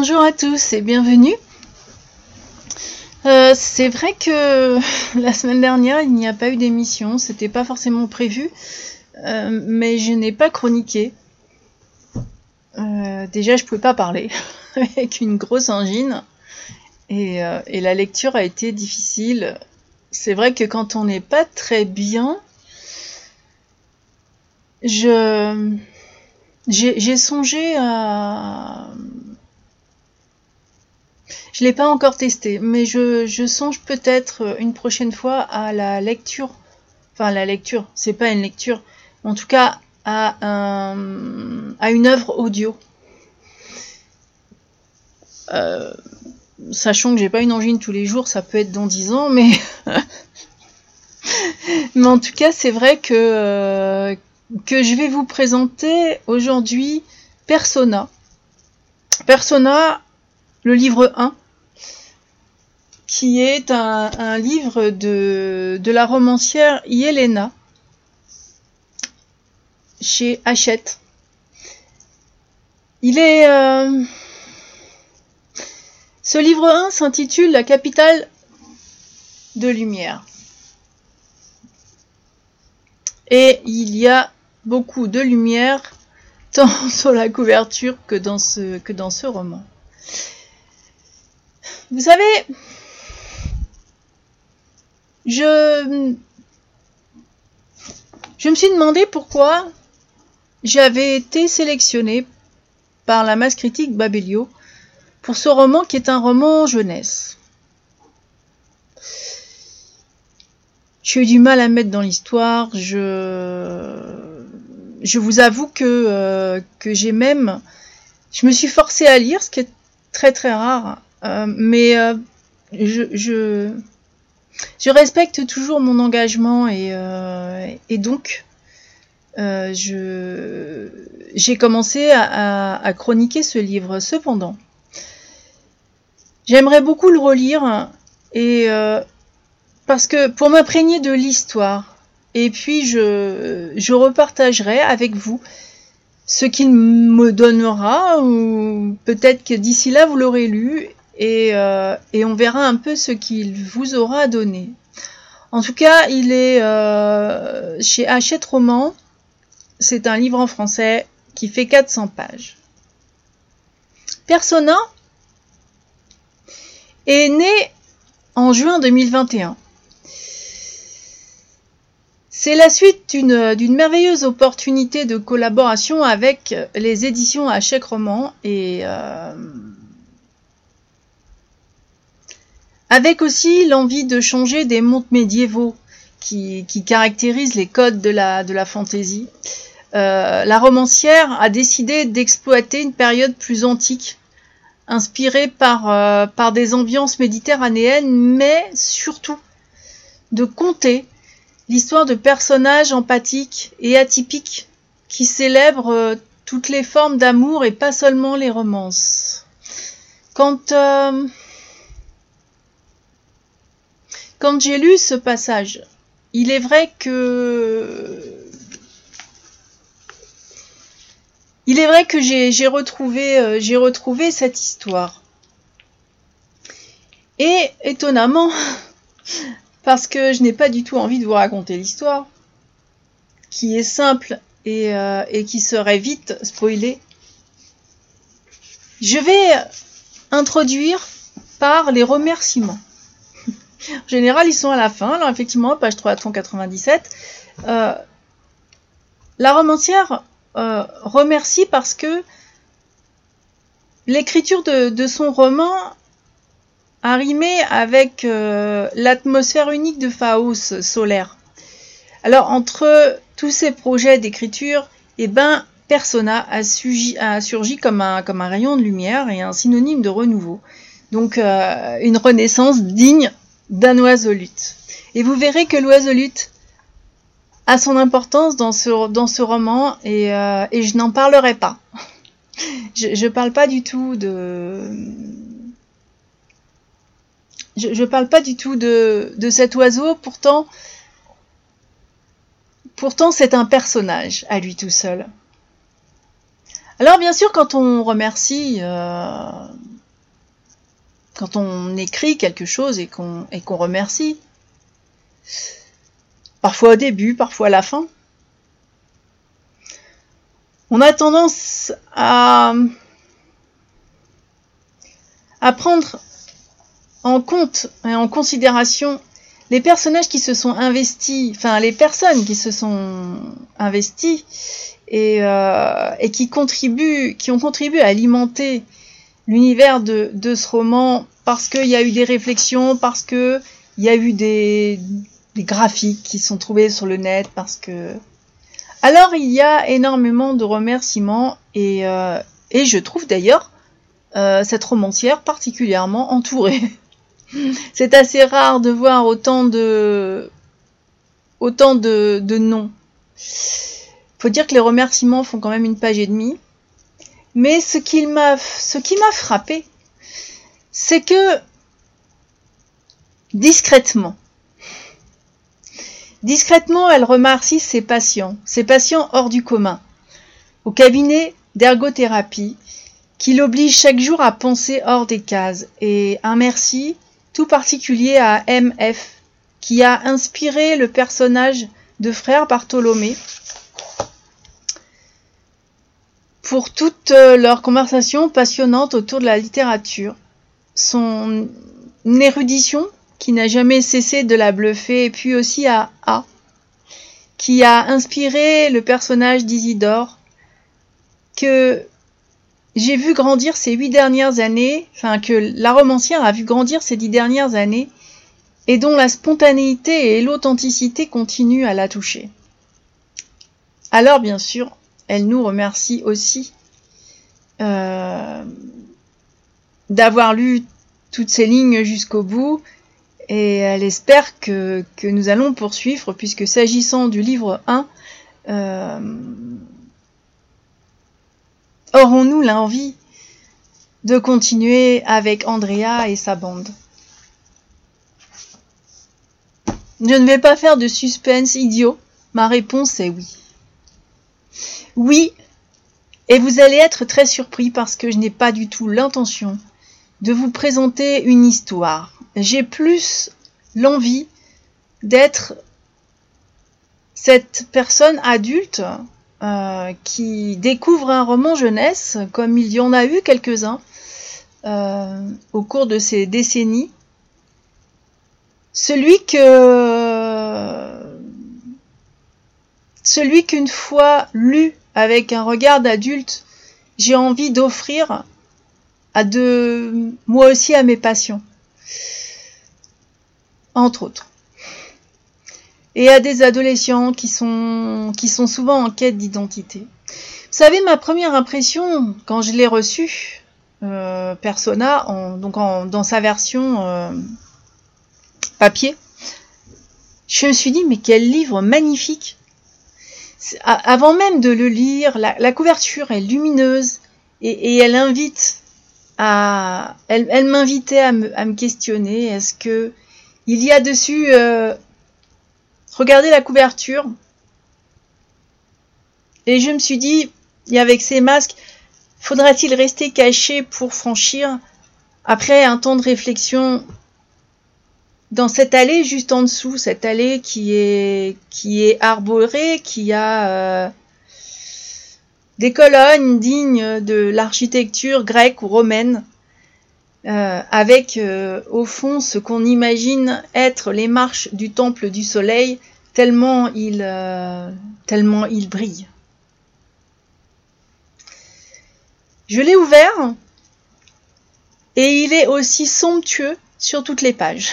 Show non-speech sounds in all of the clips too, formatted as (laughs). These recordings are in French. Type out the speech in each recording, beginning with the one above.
Bonjour à tous et bienvenue. Euh, c'est vrai que (laughs) la semaine dernière il n'y a pas eu d'émission, c'était pas forcément prévu, euh, mais je n'ai pas chroniqué. Euh, déjà je pouvais pas parler (laughs) avec une grosse angine et, la lecture a été difficile. C'est vrai que quand on n'est pas très bien, j'ai songé à je l'ai pas encore testé, mais je, songe peut-être une prochaine fois à la lecture. Enfin, la lecture, c'est pas une lecture. En tout cas, à, à une œuvre audio. Euh, sachant que j'ai pas une angine tous les jours, ça peut être dans 10 ans, mais. (laughs) mais en tout cas, c'est vrai que, euh, que je vais vous présenter aujourd'hui Persona. Persona, le livre 1 qui est un, livre de, de, la romancière Yelena chez Hachette. Il est. Euh, ce livre 1 s'intitule La capitale de lumière. Et il y a beaucoup de lumière tant (laughs) sur la couverture que dans ce, que dans ce roman. Vous savez, je, me suis demandé pourquoi j'avais été sélectionnée par la masse critique Babelio pour ce roman qui est un roman jeunesse. J'ai eu du mal à mettre dans l'histoire. Je, vous avoue que, euh, que j'ai même, je me suis forcée à lire, ce qui est très très rare. Euh, mais euh, je, je respecte toujours mon engagement et, euh, donc euh, j'ai commencé à, à, chroniquer ce livre. Cependant, j'aimerais beaucoup le relire et euh, parce que pour m'imprégner de l'histoire et puis je, je repartagerai avec vous ce qu'il me donnera ou peut-être que d'ici là vous l'aurez lu et, euh, et, on verra un peu ce qu'il vous aura donné. En tout cas, il est euh, chez Hachette Roman. C'est un livre en français qui fait 400 pages. Persona est né en juin 2021. C'est la suite d'une merveilleuse opportunité de collaboration avec les éditions Hachette Roman et euh, avec aussi l'envie de changer des mondes médiévaux qui, caractérisent les codes de la, de la fantaisie. Euh, la romancière a décidé d'exploiter une période plus antique, inspirée par, euh, par des ambiances méditerranéennes, mais surtout de conter l'histoire de personnages empathiques et atypiques qui célèbrent euh, toutes les formes d'amour et pas seulement les romances. Quand Quand j'ai lu ce passage, il est vrai que il est vrai que j'ai retrouvé, euh, retrouvé cette histoire. Et étonnamment, (laughs) parce que je n'ai pas du tout envie de vous raconter l'histoire, qui est simple et, euh, et, qui serait vite spoilée, je vais introduire par les remerciements. En général, ils sont à la fin. Alors, effectivement, page 397. Euh, la romancière euh, remercie parce que l'écriture de, son roman a rimé avec euh, l'atmosphère unique de Faust solaire. Alors, entre tous ces projets d'écriture, eh ben, Persona a, surgi comme un rayon de lumière et un synonyme de renouveau. Donc, une renaissance digne d'un oiseau lutte. Et vous verrez que l'oiseau lutte a son importance dans ce, dans ce roman et, euh, et je n'en parlerai pas. je ne parle pas du tout de... Je, je parle pas du tout de, de cet oiseau, pourtant, pourtant c'est un personnage à lui tout seul. Alors bien sûr, quand on remercie, euh, quand on écrit quelque chose et qu'on remercie, parfois au début, parfois à la fin, on a tendance à, à prendre en compte et en considération les personnages qui se sont investis, enfin les personnes qui se sont investies et, euh, et qui contribuent, qui ont contribué à alimenter l'univers de, de, ce roman parce qu'il y a eu des réflexions, parce que il y a eu des, des, graphiques qui sont trouvés sur le net, parce que alors il y a énormément de remerciements et, euh, et je trouve d'ailleurs euh, cette romancière particulièrement entourée. (laughs) C'est assez rare de voir autant de autant de, de noms. Faut dire que les remerciements font quand même une page et demie. Mais ce qui m'a frappé, c'est que discrètement, discrètement, elle remercie ses patients, ses patients hors du commun, au cabinet d'ergothérapie, qui l'oblige chaque jour à penser hors des cases, et un merci tout particulier à MF, qui a inspiré le personnage de frère Bartholomé pour toute euh, leur conversation passionnante autour de la littérature. Son érudition, qui n'a jamais cessé de la bluffer, et puis aussi à A, qui a inspiré le personnage d'Isidore, que j'ai vu grandir ces huit dernières années, enfin que la romancière a vu grandir ces dix dernières années, et dont la spontanéité et l'authenticité continuent à la toucher. Alors bien sûr, elle nous remercie aussi euh, d'avoir lu toutes ces lignes jusqu'au bout, et elle espère que, nous allons poursuivre, puisque s'agissant du livre 1, euh, Aurons-nous l'envie de continuer avec Andrea et sa bande? Je ne vais pas faire de suspense idiot. Ma réponse est oui. Oui, et vous allez être très surpris parce que je n'ai pas du tout l'intention de vous présenter une histoire. J'ai plus l'envie d'être cette personne adulte euh, qui découvre un roman jeunesse, comme il y en a eu quelques-uns euh, au cours de ces décennies. Celui que celui qu'une fois lu avec un regard d'adulte, j'ai envie d'offrir à moi aussi à mes passions. Entre autres et à des adolescents qui sont, souvent en quête d'identité. Vous savez, ma première impression quand je l'ai reçu, euh, Persona, donc dans sa version euh, papier, je me suis dit, mais quel livre magnifique Avant même de le lire, la, couverture est lumineuse et, elle invite à... Elle, m'invitait à me, questionner, est-ce que il y a dessus euh, Regardez la couverture. Et je me suis dit, avec ces masques, faudra-t-il rester caché pour franchir Après un temps de réflexion, dans cette allée juste en dessous, cette allée qui est qui est arborée, qui a euh, des colonnes dignes de l'architecture grecque ou romaine, euh, avec euh, au fond ce qu'on imagine être les marches du temple du soleil, tellement il, euh, tellement il brille. Je l'ai ouvert et il est aussi somptueux sur toutes les pages.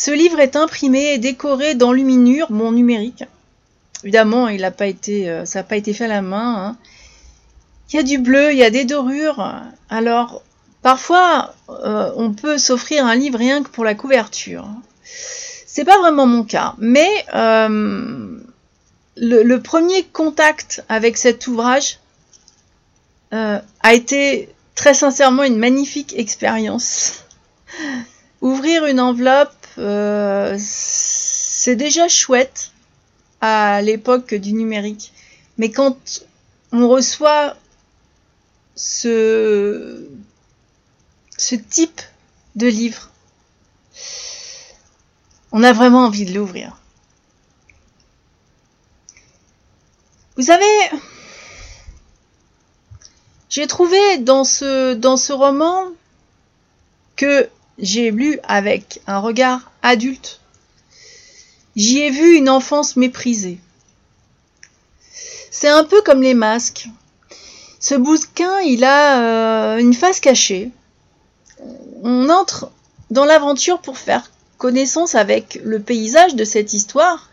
Ce livre est imprimé et décoré dans Luminure, mon numérique. Évidemment, il pas été, ça n'a pas été fait à la main. Hein. Il y a du bleu, il y a des dorures. Alors, Parfois, euh, on peut s'offrir un livre rien que pour la couverture. C'est pas vraiment mon cas, mais euh, le, premier contact avec cet ouvrage euh, a été très sincèrement une magnifique expérience. (laughs) Ouvrir une enveloppe, euh, c'est déjà chouette à l'époque du numérique, mais quand on reçoit ce, ce type de livre, on a vraiment envie de l'ouvrir. Vous savez, j'ai trouvé dans ce, dans ce roman que j'ai lu avec un regard adulte. J'y ai vu une enfance méprisée. C'est un peu comme les masques. Ce bouquin, il a euh, une face cachée. On entre dans l'aventure pour faire connaissance avec le paysage de cette histoire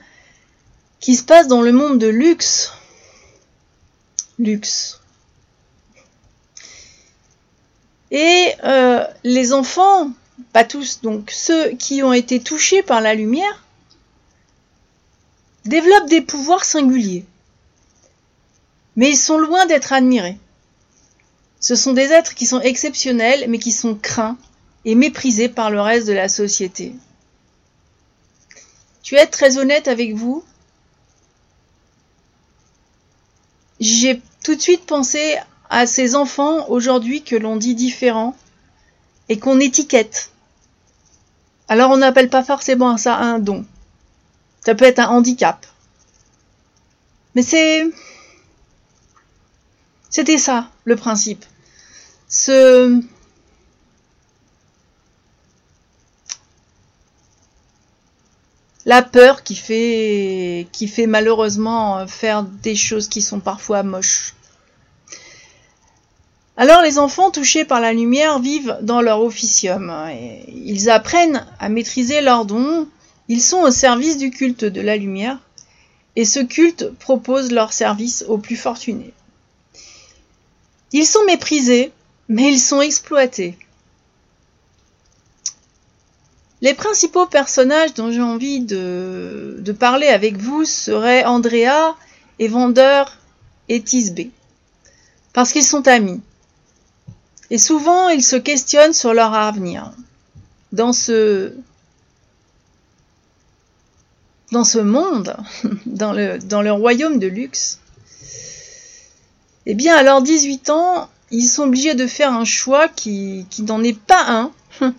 qui se passe dans le monde de luxe. Luxe. Et euh, les enfants, pas tous, donc ceux qui ont été touchés par la lumière, développent des pouvoirs singuliers. Mais ils sont loin d'être admirés. Ce sont des êtres qui sont exceptionnels, mais qui sont craints et méprisés par le reste de la société. Vais être très honnête avec vous. J'ai tout de suite pensé à ces enfants aujourd'hui que l'on dit différents et qu'on étiquette. Alors on n'appelle pas forcément ça un don. Ça peut être un handicap. Mais c'est... C'était ça, le principe. Ce... La peur qui fait, qui fait malheureusement faire des choses qui sont parfois moches. Alors les enfants touchés par la lumière vivent dans leur officium. Ils apprennent à maîtriser leurs dons. Ils sont au service du culte de la lumière. Et ce culte propose leur service aux plus fortunés. Ils sont méprisés, mais ils sont exploités. Les principaux personnages dont j'ai envie de, parler avec vous seraient Andrea, Evander et Tisbé. Parce qu'ils sont amis. Et souvent, ils se questionnent sur leur avenir. Dans ce, dans ce monde, (laughs) dans le, dans royaume de luxe, eh bien, à leurs 18 ans, ils sont obligés de faire un choix qui n'en est pas un. (laughs)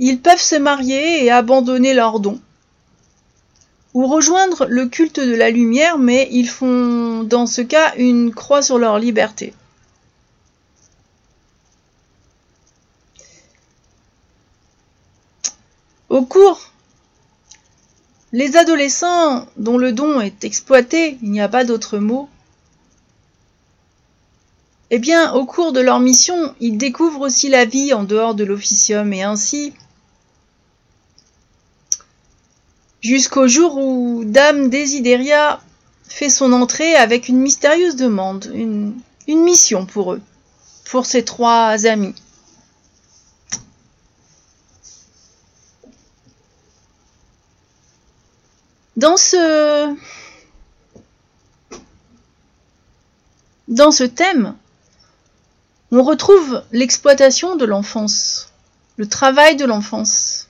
Ils peuvent se marier et abandonner leurs dons. Ou rejoindre le culte de la lumière, mais ils font dans ce cas une croix sur leur liberté. Au cours, les adolescents dont le don est exploité, il n'y a pas d'autre mot, eh bien, au cours de leur mission, ils découvrent aussi la vie en dehors de l'officium et ainsi, jusqu'au jour où Dame Desideria fait son entrée avec une mystérieuse demande, une, une mission pour eux, pour ces trois amis. Dans ce, dans ce thème, on retrouve l'exploitation de l'enfance, le travail de l'enfance.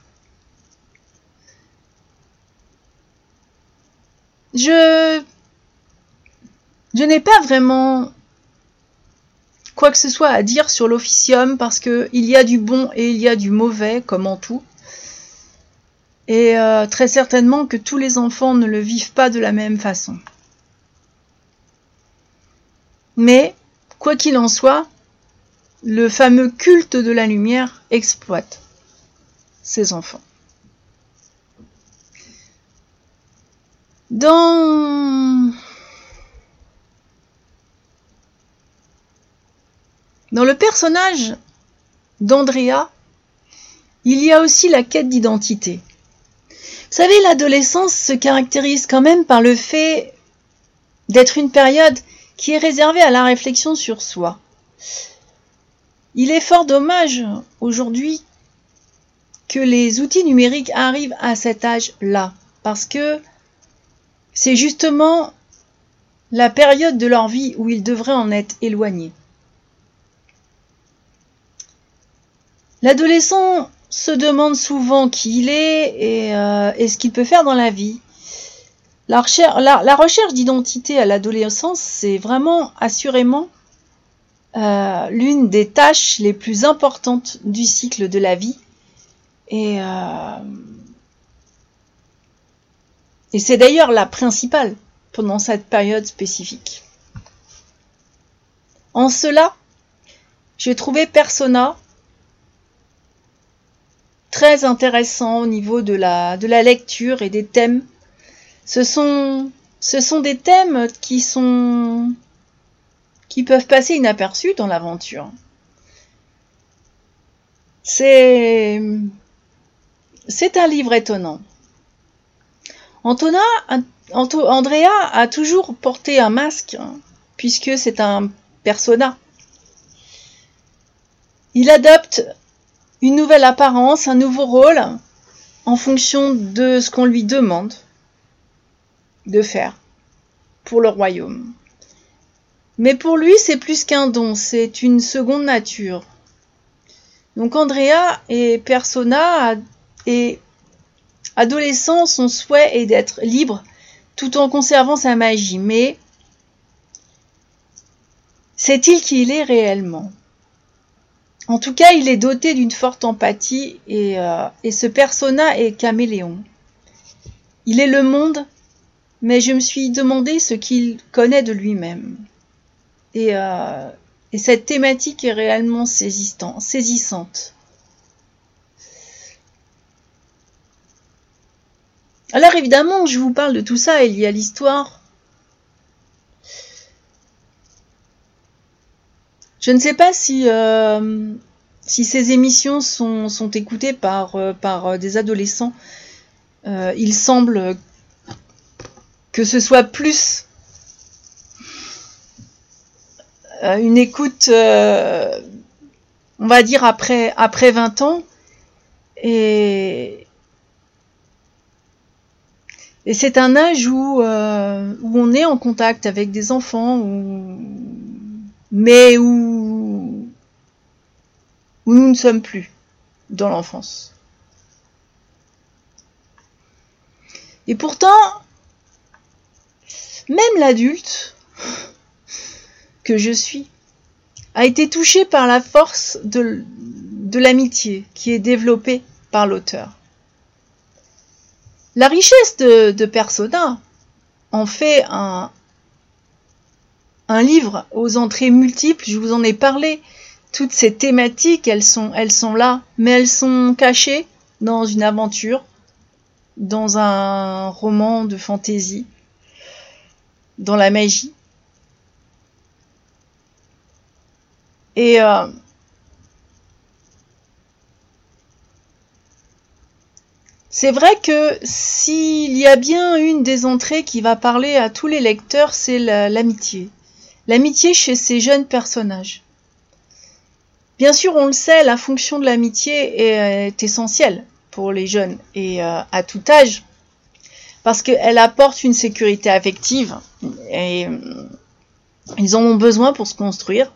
Je, je n'ai pas vraiment quoi que ce soit à dire sur l'officium parce qu'il y a du bon et il y a du mauvais, comme en tout. Et euh, très certainement que tous les enfants ne le vivent pas de la même façon. Mais, quoi qu'il en soit, le fameux culte de la lumière exploite ces enfants. Dans, Dans le personnage d'Andrea, il y a aussi la quête d'identité. Savez, l'adolescence se caractérise quand même par le fait d'être une période qui est réservée à la réflexion sur soi. Il est fort dommage aujourd'hui que les outils numériques arrivent à cet âge-là, parce que c'est justement la période de leur vie où ils devraient en être éloignés. L'adolescent se demande souvent qui il est et, euh, ce qu'il peut faire dans la vie. La recherche, d'identité à l'adolescence, c'est vraiment assurément euh, l'une des tâches les plus importantes du cycle de la vie. Et, euh, et c'est d'ailleurs la principale pendant cette période spécifique. En cela, j'ai trouvé Persona très intéressant au niveau de la, lecture et des thèmes. Ce sont, des thèmes qui peuvent passer inaperçus dans l'aventure. C'est un livre étonnant. Andrea a toujours porté un masque, puisque c'est un persona. Il adopte une nouvelle apparence, un nouveau rôle, en fonction de ce qu'on lui demande de faire pour le royaume. Mais pour lui, c'est plus qu'un don, c'est une seconde nature. Donc Andrea est persona et adolescent, son souhait est d'être libre tout en conservant sa magie. Mais sait-il qui il est réellement? En tout cas, il est doté d'une forte empathie et, euh, et ce persona est caméléon. Il est le monde, mais je me suis demandé ce qu'il connaît de lui-même. Euh, et, cette thématique est réellement saisissante. Alors évidemment, je vous parle de tout ça, il y a l'histoire. Je ne sais pas si, euh, si ces émissions sont, écoutées par, euh, par des adolescents. il semble que ce soit plus Euh, une écoute, euh, on va dire après, après 20 ans. Et, et c'est un âge où, euh, où on est en contact avec des enfants, mais où, nous ne sommes plus dans l'enfance. Et pourtant, même l'adulte, que je suis, a été touché par la force de, l'amitié qui est développée par l'auteur. La richesse de, Persona en fait un livre aux entrées multiples, je vous en ai parlé. Toutes ces thématiques, elles sont, là, mais elles sont cachées dans une aventure, dans un roman de fantaisie, dans la magie. Et euh, c'est vrai que s'il y a bien une des entrées qui va parler à tous les lecteurs, c'est l'amitié. L'amitié chez ces jeunes personnages. Bien sûr, on le sait, la fonction de l'amitié est, essentielle pour les jeunes et euh, à tout âge, parce qu'elle apporte une sécurité affective et euh, ils en ont besoin pour se construire.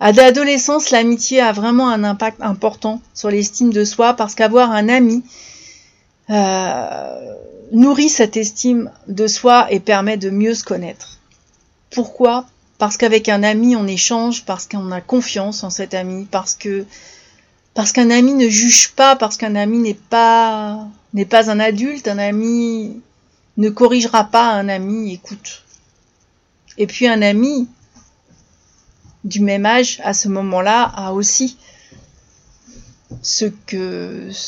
À l'adolescence, l'amitié a vraiment un impact important sur l'estime de soi parce qu'avoir un ami euh, nourrit cette estime de soi et permet de mieux se connaître. Pourquoi? Parce qu'avec un ami, on échange, parce qu'on a confiance en cet ami, parce qu'un ami ne juge pas, parce qu'un ami n'est pas n'est pas un adulte, un ami ne corrigera pas un ami, écoute. Et puis un ami, du même âge à ce moment-là a aussi ce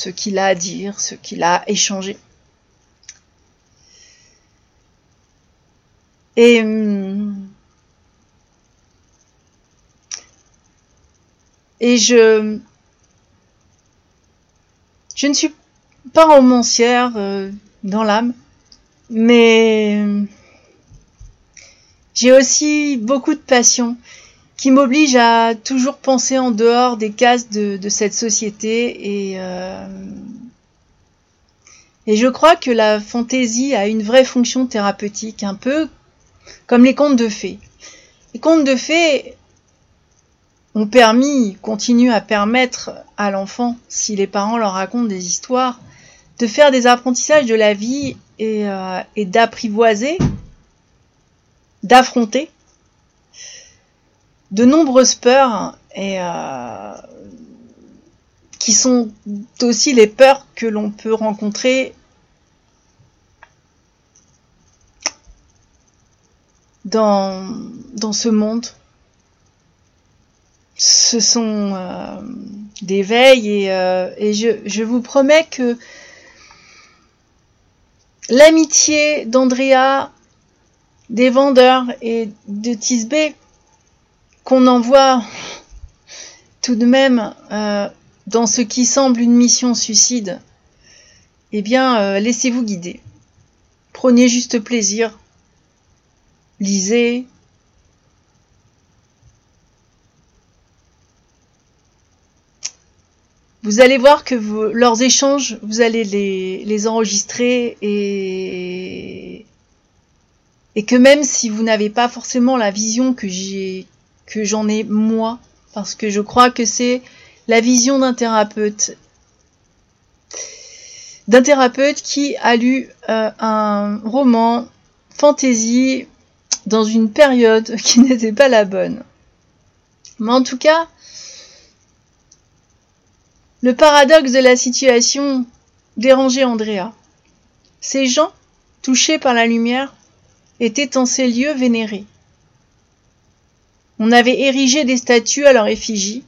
qu'il a à dire, ce qu'il a échangé. Et et je je ne suis pas romancière euh, dans l'âme, mais j'ai aussi beaucoup de passion qui m'oblige à toujours penser en dehors des cases de, cette société et euh, et je crois que la fantaisie a une vraie fonction thérapeutique, un peu comme les contes de fées. Les contes de fées ont permis, continuent à permettre à l'enfant, si les parents leur racontent des histoires, de faire des apprentissages de la vie et, euh, d'apprivoiser, d'affronter de nombreuses peurs et euh, qui sont aussi les peurs que l'on peut rencontrer dans ce monde. Ce sont euh, des veilles et, euh, je, vous promets que l'amitié d'Andrea, des vendeurs et de Tisbé qu'on envoie tout de même euh, dans ce qui semble une mission suicide, eh bien, laissez-vous guider. Prenez juste plaisir. Lisez. Vous allez voir que leurs échanges, vous allez les, les enregistrer et, et que même si vous n'avez pas forcément la vision que j'ai que j'en ai moi, parce que je crois que c'est la vision d'un thérapeute, d'un thérapeute qui a lu euh, un roman fantasy dans une période (laughs) qui n'était pas la bonne. Mais en tout cas, le paradoxe de la situation dérangeait Andrea. Ces gens, touchés par la lumière, étaient en ces lieux vénérés. On avait érigé des statues à leur effigie,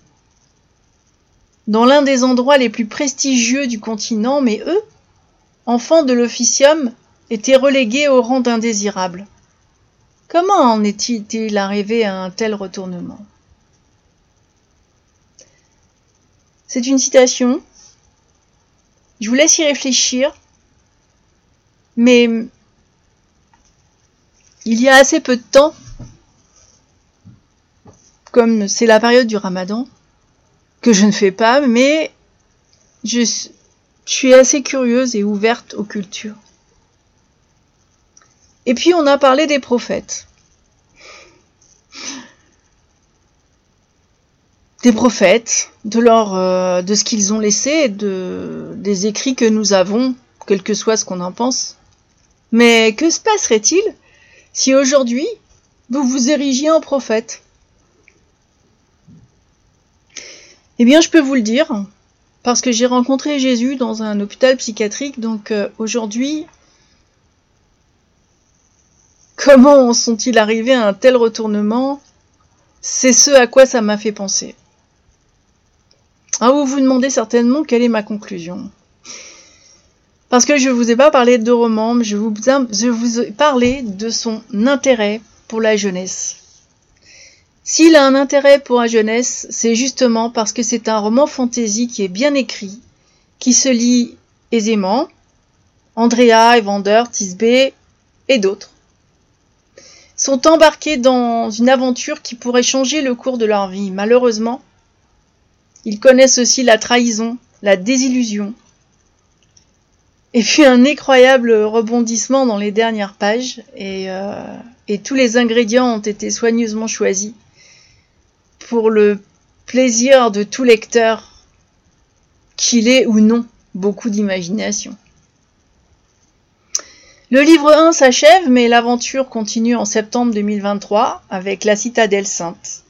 dans l'un des endroits les plus prestigieux du continent, mais eux, enfants de l'officium, étaient relégués au rang d'indésirables. Comment en est-il arrivé à un tel retournement? C'est une citation. Je vous laisse y réfléchir. Mais il y a assez peu de temps comme c'est la période du ramadan, que je ne fais pas, mais je, suis assez curieuse et ouverte aux cultures. Et puis on a parlé des prophètes. Des prophètes, de leur, euh, de ce qu'ils ont laissé, de, des écrits que nous avons, quel que soit ce qu'on en pense. Mais que se passerait-il si aujourd'hui vous vous érigiez en prophète? Eh bien, je peux vous le dire, parce que j'ai rencontré Jésus dans un hôpital psychiatrique, donc euh, aujourd'hui, comment sont-ils arrivés à un tel retournement? C'est ce à quoi ça m'a fait penser. Ah, vous vous demandez certainement quelle est ma conclusion. Parce que je ne vous ai pas parlé de romans, mais je vous, ai parlé de son intérêt pour la jeunesse. S'il a un intérêt pour la jeunesse, c'est justement parce que c'est un roman fantasy qui est bien écrit, qui se lit aisément. Andrea, Evander, Tisbé et d'autres sont embarqués dans une aventure qui pourrait changer le cours de leur vie. Malheureusement, ils connaissent aussi la trahison, la désillusion, et puis un incroyable rebondissement dans les dernières pages, et, euh, et tous les ingrédients ont été soigneusement choisis pour le plaisir de tout lecteur qu'il ait ou non beaucoup d'imagination. Le livre 1 s'achève, mais l'aventure continue en septembre 2023 avec La Citadelle Sainte.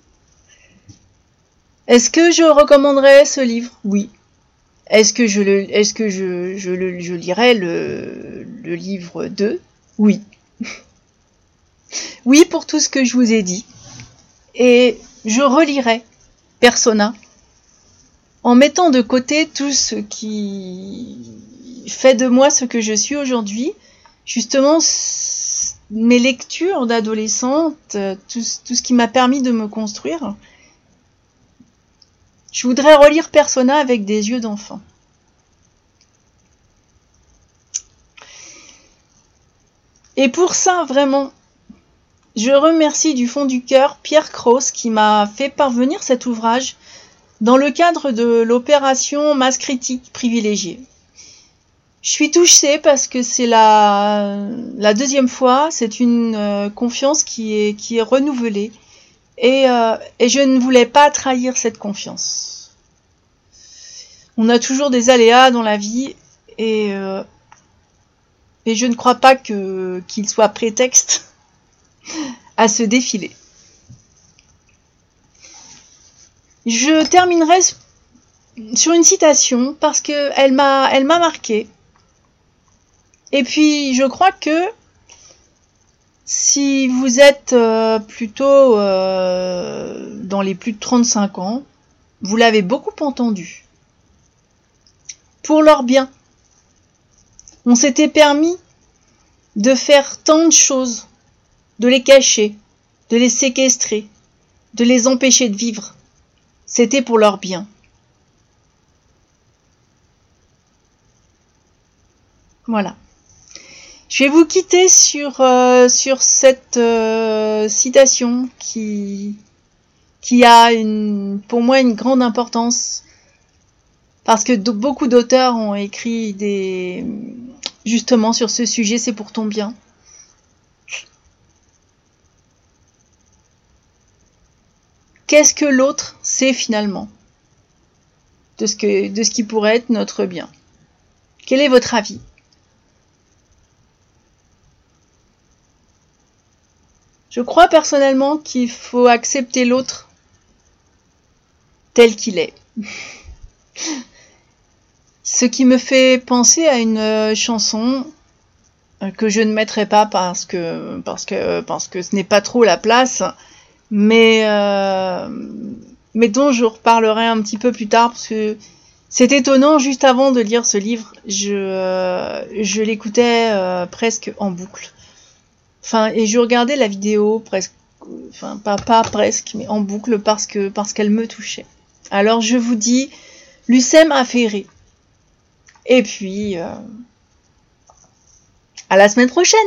Est-ce que je recommanderais ce livre? Oui. Est-ce que je le, le, je lirai le, livre 2 Oui. (laughs) oui pour tout ce que je vous ai dit. Et je relirai Persona en mettant de côté tout ce qui fait de moi ce que je suis aujourd'hui, justement mes lectures d'adolescente, tout, tout, ce qui m'a permis de me construire. Je voudrais relire Persona avec des yeux d'enfant. Et pour ça, vraiment, je remercie du fond du cœur Pierre Cross qui m'a fait parvenir cet ouvrage dans le cadre de l'opération Masse critique privilégiée. Je suis touchée parce que c'est la, deuxième fois, c'est une euh, confiance qui est renouvelée et, euh, et je ne voulais pas trahir cette confiance. On a toujours des aléas dans la vie et, euh, je ne crois pas qu'il soit prétexte (laughs) à se défiler. Je terminerai sur une citation parce que elle m'a, elle m'a marqué. Et puis, je crois que si vous êtes euh, plutôt euh, dans les plus de 35 ans, vous l'avez beaucoup entendu. Pour leur bien. On s'était permis de faire tant de choses, de les cacher, de les séquestrer, de les empêcher de vivre. C'était pour leur bien. Voilà. Je vais vous quitter sur, euh, sur cette euh, citation qui, qui a une, pour moi une grande importance. Parce que beaucoup d'auteurs ont écrit des justement sur ce sujet, c'est pour ton bien. Qu'est-ce que l'autre sait finalement de ce, que, de ce qui pourrait être notre bien? Quel est votre avis? Je crois personnellement qu'il faut accepter l'autre tel qu'il est. (laughs) Ce qui me fait penser à une euh, chanson euh, que je ne mettrai pas parce que parce que ce n'est pas trop la place, mais euh, mais dont je reparlerai un petit peu plus tard parce que c'est étonnant. Juste avant de lire ce livre, je l'écoutais presque en boucle. Et je regardais la vidéo presque, enfin pas, pas presque, mais en boucle parce que parce qu'elle me touchait. Alors je vous dis, Lucem a ferré. Et puis, euh, à la semaine prochaine